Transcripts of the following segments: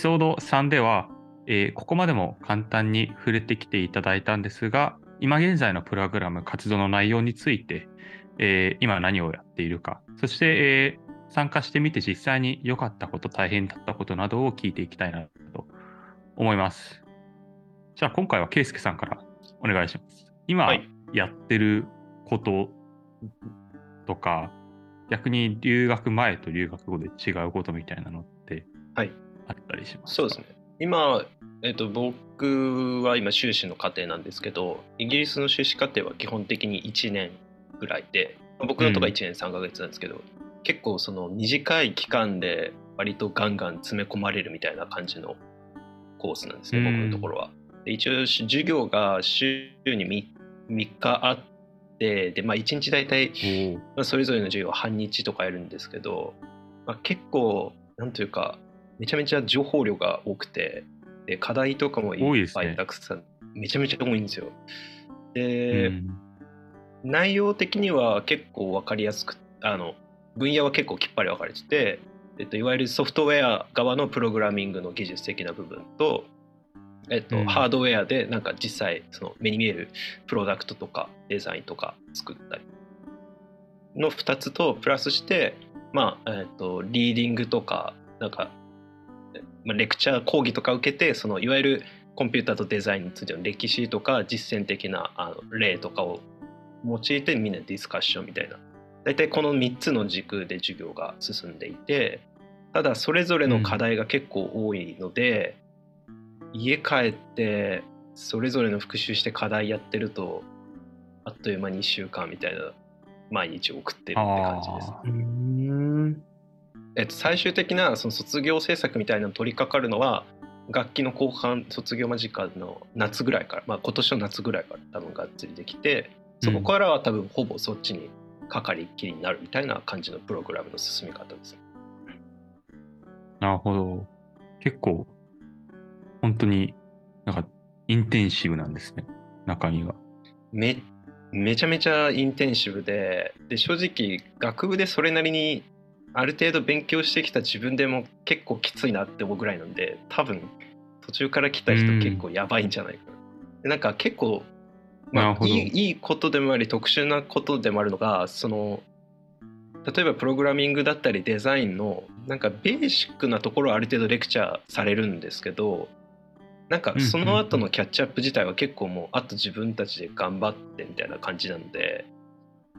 ピソード3では、えーここまでも簡単に触れてきていただいたんですが、今現在のプログラム活動の内容について、えー今何をやっているか、そして、えー参加してみて実際に良かったこと、大変だったことなどを聞いていきたいなと思います。じゃあ今回はケイスケさんからお願いします。今はいやってることとか、逆に留学前と留学後で違うことみたいなのってはいりしますか？そうですね。今、えっと、僕は今修士の課程なんですけどイギリスの修士課程は基本的に1年ぐらいで僕のとか1年3ヶ月なんですけど、結構その短い期間で割とガンガン詰め込まれるみたいな感じのコースなんですね、うん僕のところは。で一応授業が週に 3, 3日あってで、まあ、1日大体おまあそれぞれの授業は半日とかやるんですけど、まあ、結構なんというかめちゃめちゃ情報量が多くてで課題とかもいっぱ多いたくさん、めちゃめちゃ多いんですよ。ーで、うん。内容的には結構分かりやすくあの分野は結構きっぱり分かれてて、えっと、いわゆるソフトウェア側のプログラミングの技術的な部分と、えっとうん。ハードウェアでなんか実際その目に見えるプロダクトとかデザインとか作ったりの2つとプラスして、まあえっと、リーディングとかなんか、まあ、レクチャー講義とか受けてそのいわゆるコンピューターとデザインについての歴史とか実践的なあの例とかを用いてみんなディスカッションみたいな大体この3つの軸で授業が進んでいてただそれぞれの課題が結構多いので、家帰ってそれぞれの復習して課題やってるとあっという間に1週間みたいな毎日送ってるって感じです。えっと、最終的なその卒業制作みたいなの取り掛かるのは楽器の後半卒業間近の夏ぐらいから、まあ、今年の夏ぐらいから多分がっつりできてそこからは多分ほぼそっちにかかりっきりになるみたいな感じのプログラムの進み方です。なるほど。結構、本当になんかインテンシブなんですね、中身が。めめちゃめちゃインテンシブでで正直学部でそれなりにある程度勉強してきた自分でも結構きついなって思うぐらいなんで多分途中から来た人うん。結構やばいんじゃないかな。でなんか結構、まあ、いいいいことでもあり特殊なことでもあるのがその例えばプログラミングだったりデザインのなんかベーシックなところはある程度レクチャーされるんですけどなんかその後のキャッチアップ自体は結構もうあと自分たちで頑張ってみたいな感じなんで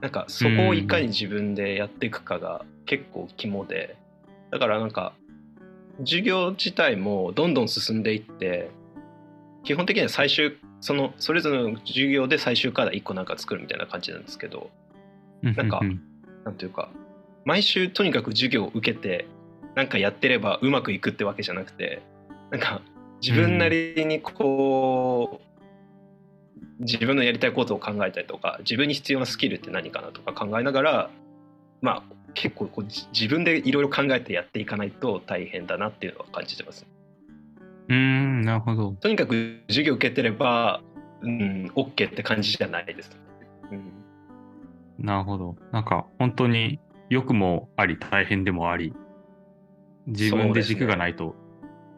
なんかそこをいかに自分でやっていくかが結構肝でだからなんか授業自体もどんどん進んでいって基本的には最終そのそれぞれの授業で最終課題1個なんか作るみたいな感じなんですけどなんかなんというか毎週とにかく授業を受けてなんかやってればうまくいくってわけじゃなくてなんか自分なりにこう、自分のやりたいことを考えたりとか自分に必要なスキルって何かなとか考えながらまあ結構こうじ自分でいろいろ考えてやっていかないと大変だなっていうのは感じてます。うーん、なるほど。とにかく授業受けてればうん OK って感じじゃないです。うんなるほど。なんか本当に良くもあり、大変でもあり、自分で軸がないと。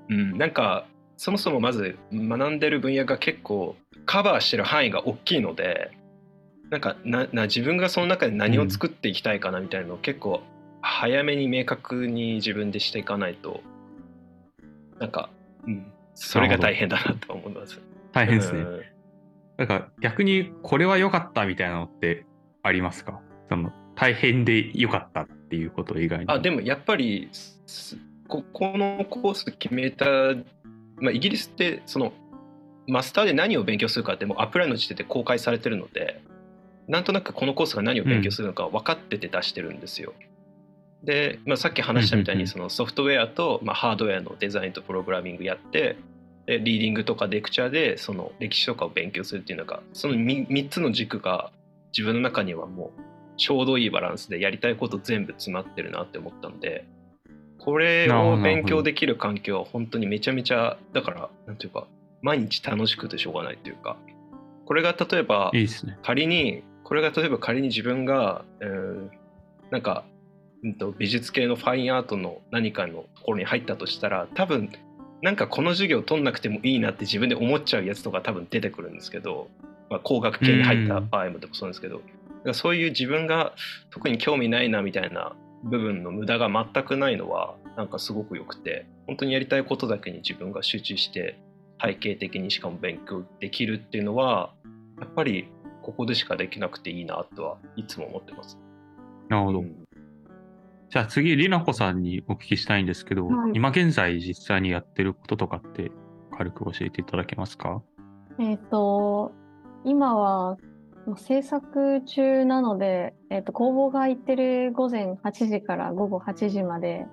うん、なんかそもそもまず学んでる分野が結構カバーしてる範囲が大きいのでなんかなな自分がその中で何を作っていきたいかなみたいなのを結構早めに明確に自分でしていかないとなんか、うん、それが大変だなと思います。大変ですね。うんなんか逆にこれは良かったみたいなのってありますか？その大変で良かったっていうこと以外に。あでもやっぱりすここのコース決めた、まあ、イギリスってそのマスターで何を勉強するかってもうアプライの時点で公開されてるのでなんとなくこのコースが何を勉強するのか分かってて出してるんですよ。で、まあ、さっき話したみたいうんうんうんにそのソフトウェアと、まあ、ハードウェアのデザインとプログラミングやってでリーディングとかレクチャーでその歴史とかを勉強するっていうのがその 3, 3つの軸が自分の中にはもうちょうどいいバランスでやりたいこと全部詰まってるなって思ったのでこれを勉強できる環境は本当にめちゃめちゃだからなんていうか毎日楽しくてしょうがないというか。これが例えば。仮にこれが例えば仮に自分が、えーなんか、うん、と美術系のファインアートの何かのところに入ったとしたら多分なんかこの授業取んなくてもいいなって自分で思っちゃうやつとか多分出てくるんですけど、まあ、工学系に入った場合もでもそうなんですけど、そういう自分が特に興味ないなみたいな部分の無駄が全くないのはなんかすごく良くて本当にやりたいことだけに自分が集中して体系的にしかも勉強できるっていうのはやっぱりここでしかできなくていいなとはいつも思ってます。なるほど。うんじゃあ次、りなこさんにお聞きしたいんですけど、はい今現在実際にやってることとかって軽く教えていただけますか？えっ、と、今はもう制作中なので、えっ、と、工房が空いてる午前8時から午後8時まで、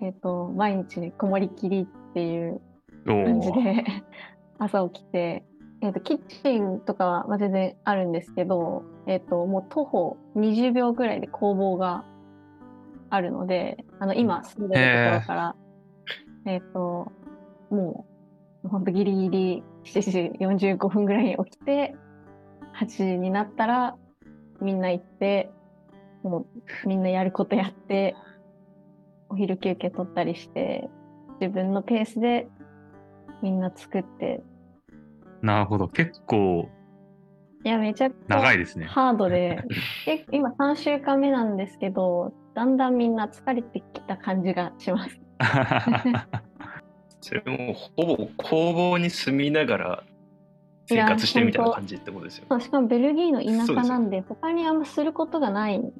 えっ、と、毎日こもりきりっていう感じで 朝起きて、えっ、と、キッチンとかはまあ全然あるんですけど、えっ、と、もう徒歩20秒ぐらいで工房があるので、あの、今住んでるところから、えっ、と、もう、ほんとギリギリ7時45分ぐらいに起きて、8時になったら、みんな行って、もうみんなやることやって、お昼休憩取ったりして、自分のペースでみんな作って、なるほど。結構いや、めちゃくちゃ長いですね。ハードで、え今3週間目なんですけど、だんだんみんな疲れてきた感じがします。それもほぼ工房に住みながら生活してるみたいな感じってことですよね。そうしかもベルギーの田舎なんで、他にあんますることがないん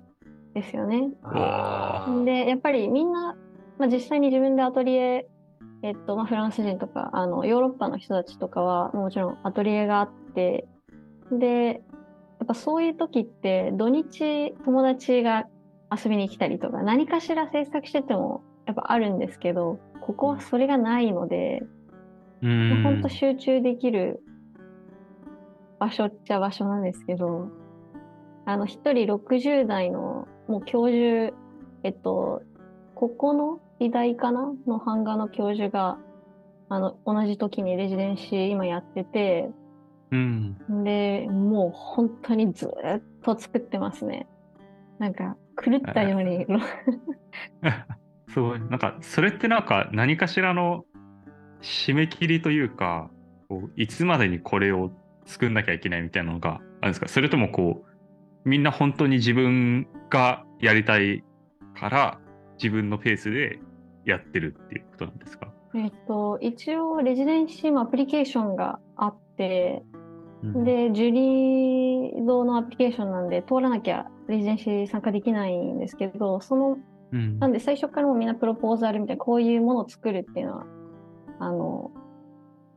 ですよね。で、やっぱりみんな、まあ、実際に自分でアトリエ、えっと、まあ、フランス人とか、あの、ヨーロッパの人たちとかは、もちろんアトリエがあって、で、やっぱそういう時って、土日友達が遊びに来たりとか、何かしら制作してても、やっぱあるんですけど、ここはそれがないので、うーん本当集中できる場所っちゃ場所なんですけど、あの、一人60代の、もう教授、えっと、ここの医大かな？の版画の教授が、あの、同じ時にレジデンシー今やってて、うん。で、もう本当にずーっと作ってますね。なんか、狂ったように、すごい。なんか、それってなんか何かしらの締め切りというか、いつまでにこれを作んなきゃいけないみたいなのがあるんですか？それともこう、みんな本当に自分がやりたいから、自分のペースでやってるっていうことなんですか？えっと、一応、レジデンシーもアプリケーションがあって、うん。で、ジュリードのアプリケーションなんで、通らなきゃレジデンシー参加できないんですけど、その、うん。なんで最初からもうみんなプロポーザルみたいな、こういうものを作るっていうのは、あの、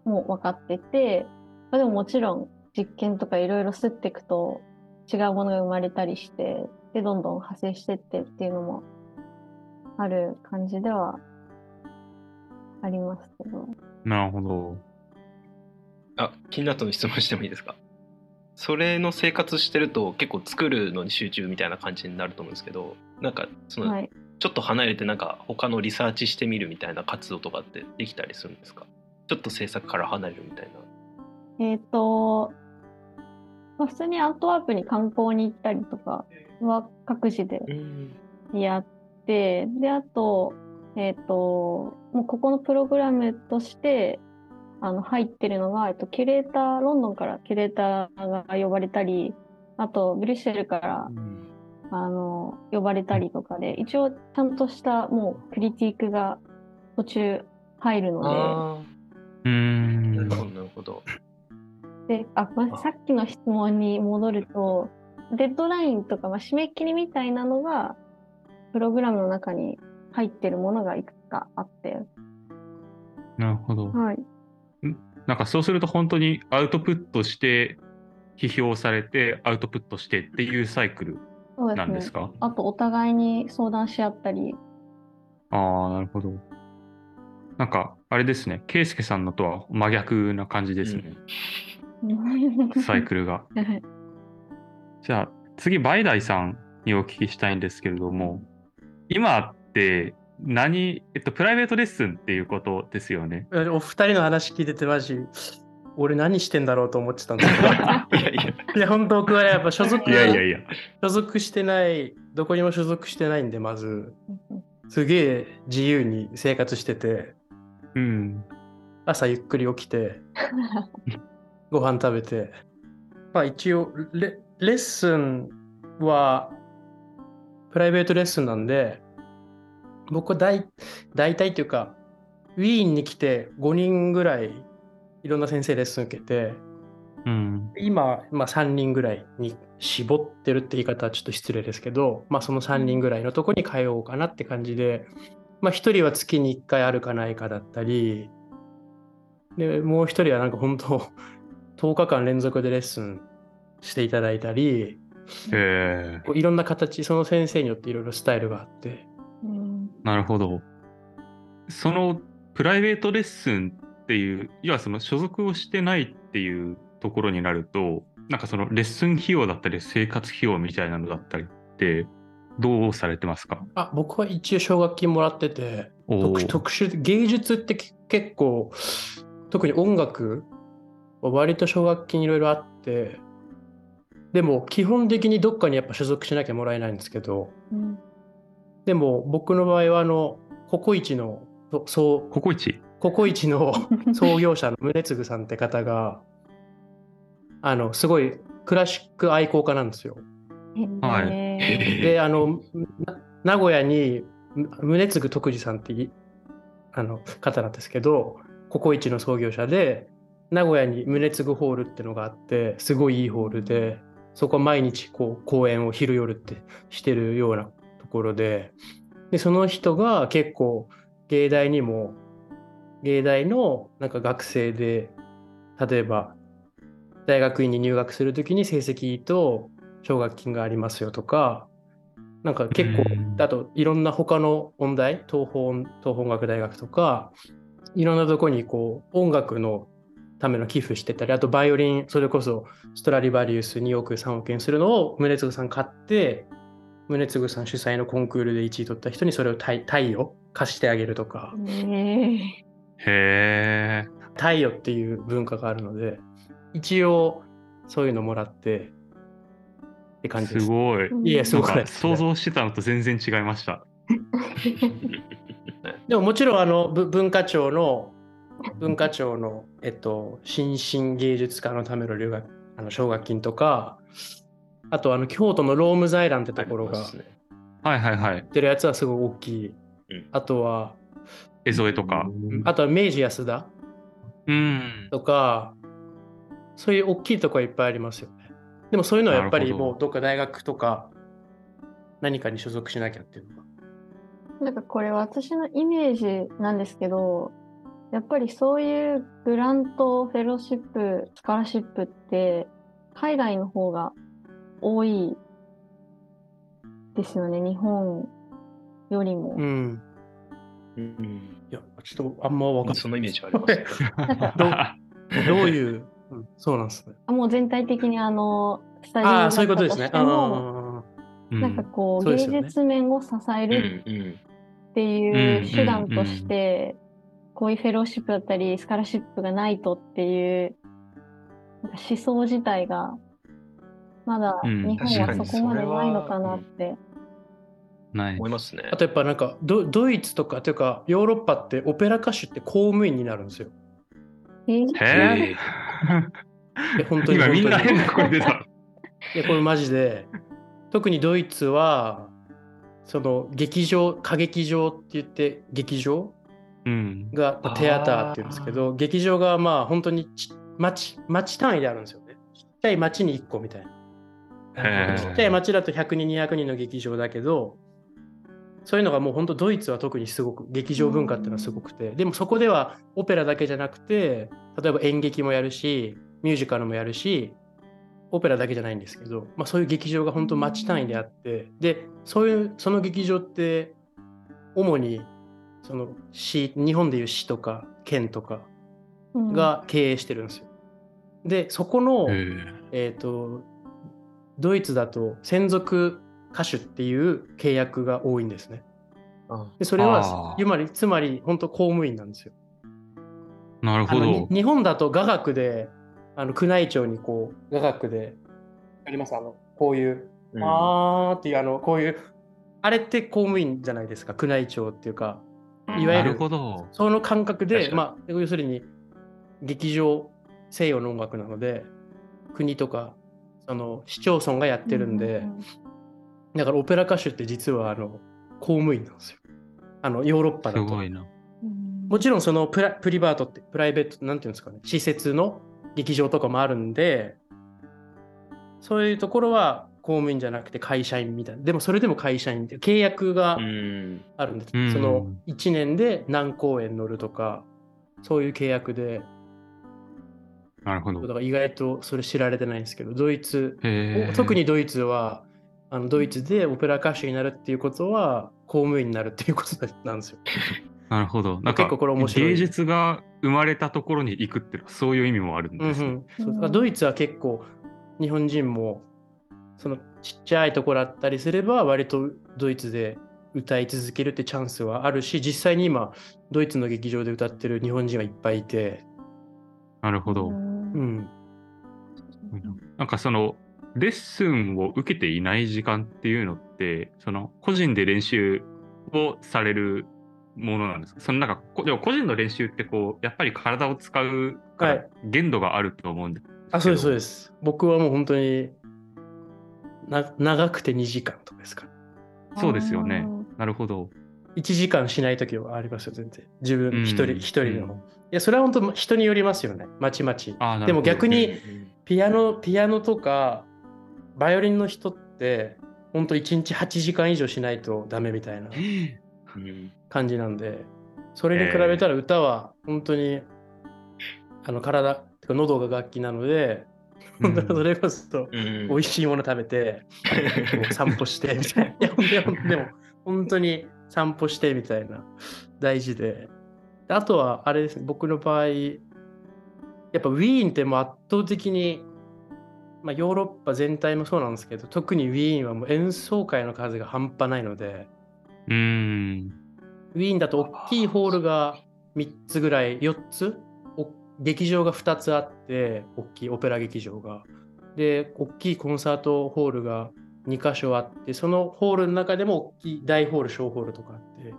もう分かってて、まあでももちろん実験とかいろいろ吸っていくと違うものが生まれたりして、で、どんどん派生してってっていうのもある感じではありますけど。なるほど。あ気になったの質問してもいいですか？それの生活してると結構作るのに集中みたいな感じになると思うんですけどなんかその、はい。ちょっと離れてなんか他のリサーチしてみるみたいな活動とかってできたりするんですか？ちょっと制作から離れるみたいな。えっ、と、まあ、普通にアントワープに観光に行ったりとかは各自でやって、で、あと、えっ、と、もうここのプログラムとして、あの、入ってるのが、えっと、キュレーター、ロンドンからキュレーターが呼ばれたり、あと、ブリュッセルから、あの、呼ばれたりとかで、一応、ちゃんとした、もう、クリティックが途中入るのあうーあん。なるほどなるほど。で、で、あ、さっきの質問に戻ると、デッドラインとか、まあ、締め切りみたいなのが、プログラムの中に入ってるものがいくつかあって、なるほど。はい。なんかそうすると本当にアウトプットして、批評されて、アウトプットしてっていうサイクルなんです。か？あと、お互いに相談し合ったり、ああ、なるほど。なんか、あれですね、ケイスケさんのとは真逆な感じですね、サイクルが。はいじゃあ、次、バイダイさんにお聞きしたいんですけれども、今って何、えっと、プライベートレッスンっていうことですよね。お二人の話聞いててマジ、俺何してんだろうと思ってたんですけど。いやいやいや、本当僕はやっぱ所属いやいやいや。所属してない、どこにも所属してないんで、まず、すげえ自由に生活してて、うん。朝ゆっくり起きて、ご飯食べて、まあ一応レ、レッスンは、プライベートレッスンなんで、僕は大大体っていうか、ウィーンに来て5人ぐらいいろんな先生レッスン受けて、うん。今、まあ、3人ぐらいに絞ってるって言い方はちょっと失礼ですけど、まあ、その3人ぐらいのとこに通おうかなって感じで、まあ、1人は月に1回あるかないかだったり、でもう1人はなんか本当、10日間連続でレッスンしていただいたり、へえ。こういろんな形、その先生によっていろいろスタイルがあって、うんなるほど。そのプライベートレッスンっていう、要はその所属をしてないっていうところになると、なんかそのレッスン費用だったり生活費用みたいなのだったりって、どうされてますか？あ僕は一応奨学金もらってて、特特殊芸術ってけ結構特に音楽は割と奨学金いろいろあってでも基本的にどっかにやっぱ所属しなきゃもらえないんですけどうん。でも僕の場合はあのココイチのそそうココイチ？ココイチの 創業者の宗次さんって方があのすごいクラシック愛好家なんですよ。はい。へで、あの、な名古屋にむ宗次徳次さんっていあの方なんですけど、ココイチの創業者で、名古屋に宗次ホールってのがあって、すごいいいホールで、そこは毎日こう公演を昼夜ってしてるようなところで、で、その人が結構芸大にも、芸大のなんか学生で、例えば大学院に入学するときに成績と奨学金がありますよとか、なんか結構うん、あといろんな他の音大、東方東方音楽大学とか、いろんなとこにこう音楽のための寄付してたり、あとバイオリン、それこそストラディバリウス2億3億円するのを宗次さん買って、宗次さん主催のコンクールで1位取った人にそれをタイタイを貸してあげるとか、えへえ。タイヨっていう文化があるので、一応そういうのもらってって感じですす。ごい。いや、すごくない想像してたのと全然違いました。でももちろんあのぶ文化庁の文化庁の、えっと、新進芸術家のための留学あの奨学金とかあとあの京都のローム財団ってところがありますねはいはいはいや。ってるやつはすごい大きい、うんあとは江添とか。あとは明治安田うん。とかそういう大きいとこはいっぱいありますよねでもそういうのはやっぱりもうどっか大学とか何かに所属しなきゃっていうのがなんかこれ私のイメージなんですけど、やっぱりそういうグラント、フェローシップ、スカラシップって海外の方が多いですよね、日本よりも。うん。うん。いやちょっとあんま分かんない。そのイメージはあります。ね。どういう、うんそうなんですね。もう全体的にあの、スタジオああ、そういうことですね。あうんなんかこう、うですよね。術面を支えるってうんいう手段として、こういうフェローシップだったり、スカラシップがないとっていう思想自体が、まだうん日本はそこまでないのかなって。ない思いますねあ。とやっぱなんかドドイツとかというかヨーロッパってオペラ歌手って公務員になるんですよ。えー？へえ。え本当に今みんな本当に変な声出た。いやこれマジで特にドイツはその劇場歌劇場って言って劇場？うん。がテアターって言うんですけど劇場がまあ本当にち町町単位であるんですよね。ちっちゃい町に1個みたいな。へちっちゃい町だと100人200人の劇場だけどそういうのがもう本当ドイツは特にすごく劇場文化っていうのはすごくて。でもそこではオペラだけじゃなくて例えば演劇もやるしミュージカルもやるしオペラだけじゃないんですけど、まあ、そういう劇場が本当町単位であってでそういうその劇場って主にその市日本でいう市とか県とかうんが経営してるんですよ。でそこの、へえー、とドイツだと専属歌手っていう契約が多いんですね。あでそれあはーつまりつまり本当公務員なんですよ。えなるほど。日本だと雅楽であの宮内庁にこう雅楽でありますあのこういう、うんあーっていうあのこういうあれって公務員じゃないですか宮内庁っていうかいわゆるなるほど。その感覚で、まあ、要するに劇場西洋の音楽なので国とかその市町村がやってるんで、だからオペラ歌手って実はあの公務員なんですよ。あのヨーロッパだと。すごいな。もちろんそのプラプリバートってプライベートなんていうんですかね施設の劇場とかもあるんでそういうところは公務員じゃなくて会社員みたいなでもそれでも会社員って契約がうんあるんです、うんその1年で何公演乗るとかそういう契約でなるほどだ。から意外とそれ知られてないんですけどドイツ特にドイツはあのドイツでオペラ歌手になるっていうことは公務員になるっていうことなんですよ。なるほど。なんか結構これ面白い芸術が生まれたところに行くっていうのはそういう意味もあるんうんうですね。ん、そうドイツは結構日本人もそのちっちゃいところだったりすれば割とドイツで歌い続けるってチャンスはあるし実際に今ドイツの劇場で歌ってる日本人はいっぱいいて、なるほど。うん、なんかそのレッスンを受けていない時間っていうのってその個人で練習をされるものなんですか？そのなんかこでも個人の練習ってこうやっぱり体を使うかはら限度があると思うんですけど、あそうですそうです。僕はもう本当にな長くて2時間とかですか？そうですよね。なるほど。1時間しない時はありますよ全然。自分一人うん一人の、うんいやそれは本当人によりますよね。まちまち。あーなるほど。でも逆にうんピアノ、ピアノとか、バイオリンの人って、本当1日8時間以上しないとダメみたいなうん感じなんで、それに比べたら歌は本当に、あの体、喉が楽器なので、本当にそれこそうん美味しいもの食べて、散歩してみたいな。いや、でも、本当に散歩してみたいな、大事で。であとは、あれですね、僕の場合、やっぱウィーンってもう圧倒的に、まあ、ヨーロッパ全体もそうなんですけど、特にウィーンはもう演奏会の数が半端ないので、うーん。ウィーンだと大きいホールが3つぐらい、4つお劇場が2つあって、大きいオペラ劇場が。で、大きいコンサートホールが2箇所あって、そのホールの中でも大きい大ホール、小ホールとかあって、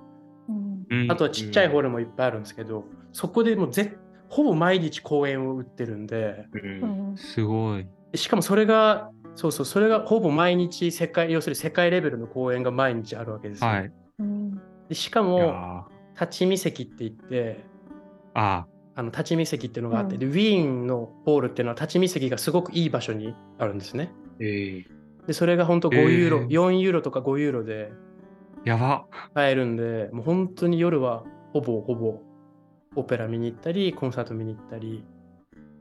うんうんあとはちっちゃいホールもいっぱいあるんですけど、そこでもうぜほぼ毎日公演を打ってるんで、うんすごい。しかもそれが、そうそう、それがほぼ毎日世界、要するに世界レベルの公演が毎日あるわけですよ。はい。うんでしかも、ー立ち見席って言って、ああの立ち見席っていうのがあって、うんでウィーンのホールっていうのは立ち見席がすごくいい場所にあるんですね。えで、それが本当5ユーロ、えー4ユーロとか5ユーロでやば。買えるんで、もう本当に夜はほぼほぼオペラ見に行ったり、コンサート見に行ったり、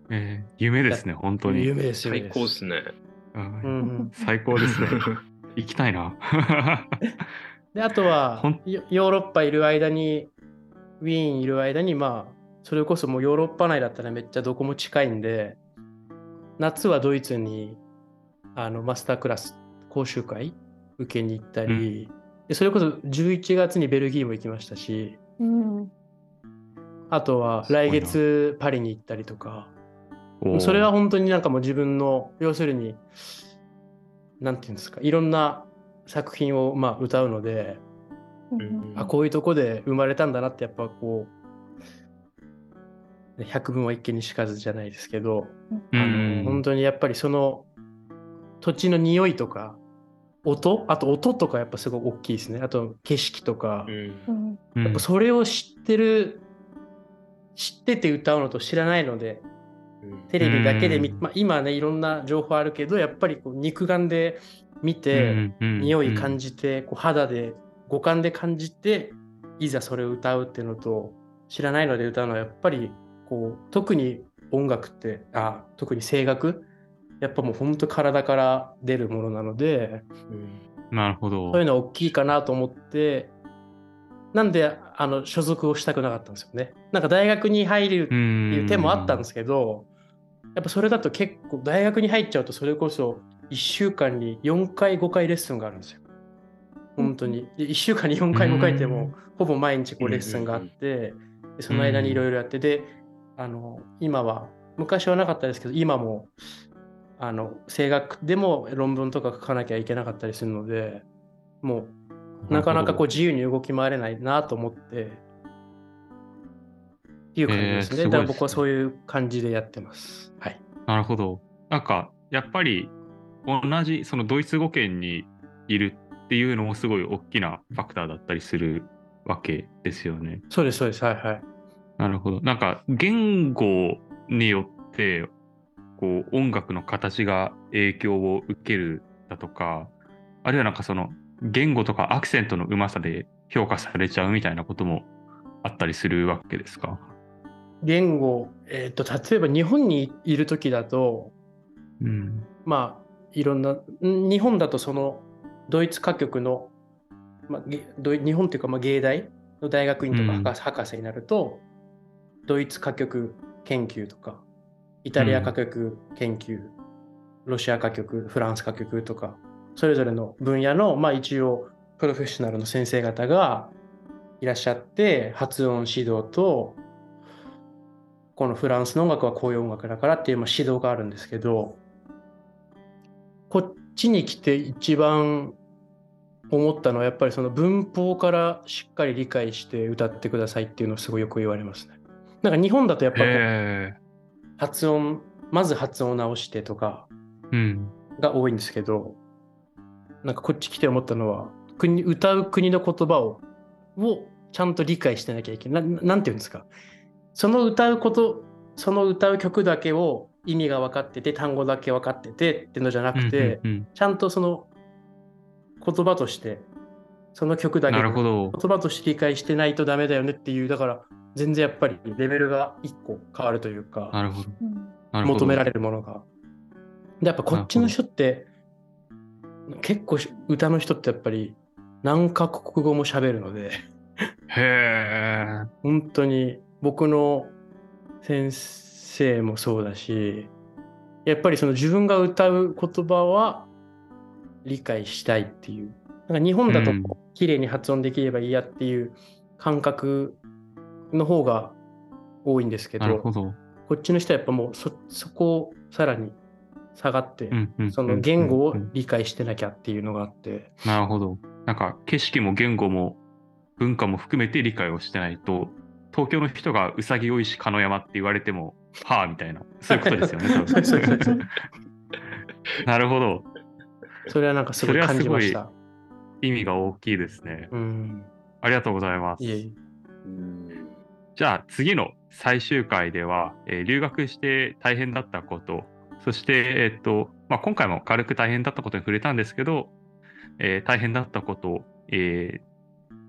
えー夢ですね、本当に。夢ですよ、最高っすね。うん最高ですね。行きたいな。で、あとはヨーロッパいる間に、ウィーンいる間に、まあ、それこそもうヨーロッパ内だったらめっちゃどこも近いんで、夏はドイツにあのマスタークラス講習会受けに行ったり、でそれこそ11月にベルギーも行きましたし、うん。あとは来月パリに行ったりとか、それは本当になんかもう自分の、要するに、なんていうんですか、いろんな作品をまあ歌うので、うん。あこういうとこで生まれたんだなってやっぱこうね百聞は一見にしかずじゃないですけど、うあん。の本当にやっぱりその土地の匂いとか音？あと音とかやっぱすごく大きいですね。あと景色とか、うん。やっぱそれを知ってる知ってて歌うのと知らないのでテレビだけで見、うん。まあ、今ねいろんな情報あるけどやっぱりこう肉眼で見て、うん。うん匂い感じて、こう肌で五感で感じていざそれを歌うっていうのと知らないので歌うのはやっぱりこう特に音楽ってあ特に声楽？やっぱもう本当体から出るものなのでうんなるほど。そういうのは大きいかなと思ってなんであの所属をしたくなかったんですよね。なんか大学に入るっていう手もあったんですけど、やっぱそれだと結構大学に入っちゃうとそれこそ1週間に4回5回レッスンがあるんですよ。本当に。で1週間に4回5回ってもうほぼ毎日こうレッスンがあって、でその間にいろいろやってであの今は昔はなかったですけど今もあの声楽でも論文とか書かなきゃいけなかったりするのでもうなかなかこう自由に動き回れないなと思っていう感じですね。えーすねだから僕はそういう感じでやってます。はい。なるほど。なんか、やっぱり同じそのドイツ語圏にいるっていうのもすごい大きなファクターだったりするわけですよね。そうです、そうです。はいはい。なるほど。なんか言語によってこう音楽の形が影響を受けるだとか、あるいはなんかその言語とかアクセントのうまさで評価されちゃうみたいなこともあったりするわけですか？言語、えっ、と、例えば日本にいる時だと、うん。まあ、いろんな、ん日本だとそのドイツ歌曲の、まあ、日本というかまあ芸大の大学院とかうん博士,、博士になると、ドイツ歌曲研究とか、イタリア歌曲研究、ロシア歌曲、フランス歌曲とか、それぞれの分野の、まあ一応、プロフェッショナルの先生方がいらっしゃって、発音指導と、このフランスの音楽はこういう音楽だからっていう指導があるんですけど、こっちに来て一番思ったのはやっぱりその文法からしっかり理解して歌ってくださいっていうのをすごいよく言われますね。なんか日本だとやっぱりこう。発音、まず発音を直してとかうん。が多いんですけど、なんかこっち来て思ったのは、国歌う国の言葉ををちゃんと理解してなきゃいけない。ななんていうんですか。その歌うこと、その歌う曲だけを意味が分かってて、単語だけ分かっててってのじゃなくて、うんうんちゃんとその言葉として、その曲うん、だけ。言葉として理解してないとダメだよねっていう、だから全然やっぱりレベルが一個変わるというか。求められるものが。でやっぱこっちの人って結構歌の人ってやっぱり何カ国語も喋るのでへえ。本当に僕の先生もそうだしやっぱりその自分が歌う言葉は理解したいっていうなんか日本だとうん綺麗に発音できればいいやっていう感覚の方が多いんですけどなるほど。こっちの人はやっぱもうそそこをさらに下がって、うんうんその言語をうんうん理解してなきゃっていうのがあって、なるほど。なんか景色も言語も文化も含めて理解をしてないと、東京の人がうさぎ追いし鹿の山って言われても、はあみたいな、そういうことですよね、なるほど。それはなんかすごい感じました。意味が大きいですね。うん。ありがとうございます。いえいえ。うんじゃあ次の最終回では、えー留学して大変だったこと、そして、えっとまあ、今回も軽く大変だったことに触れたんですけど、えー大変だったこと、えー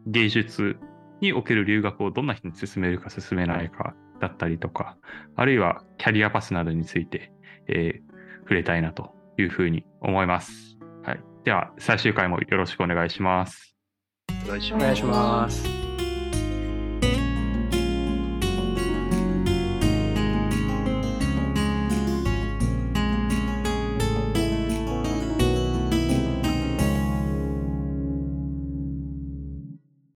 芸術における留学をどんな人に進めるか進めないかだったりとか、あるいはキャリアパスなどについて、えー触れたいなというふうに思います。では最終回もよろしくお願いします。お願いしますお願いします。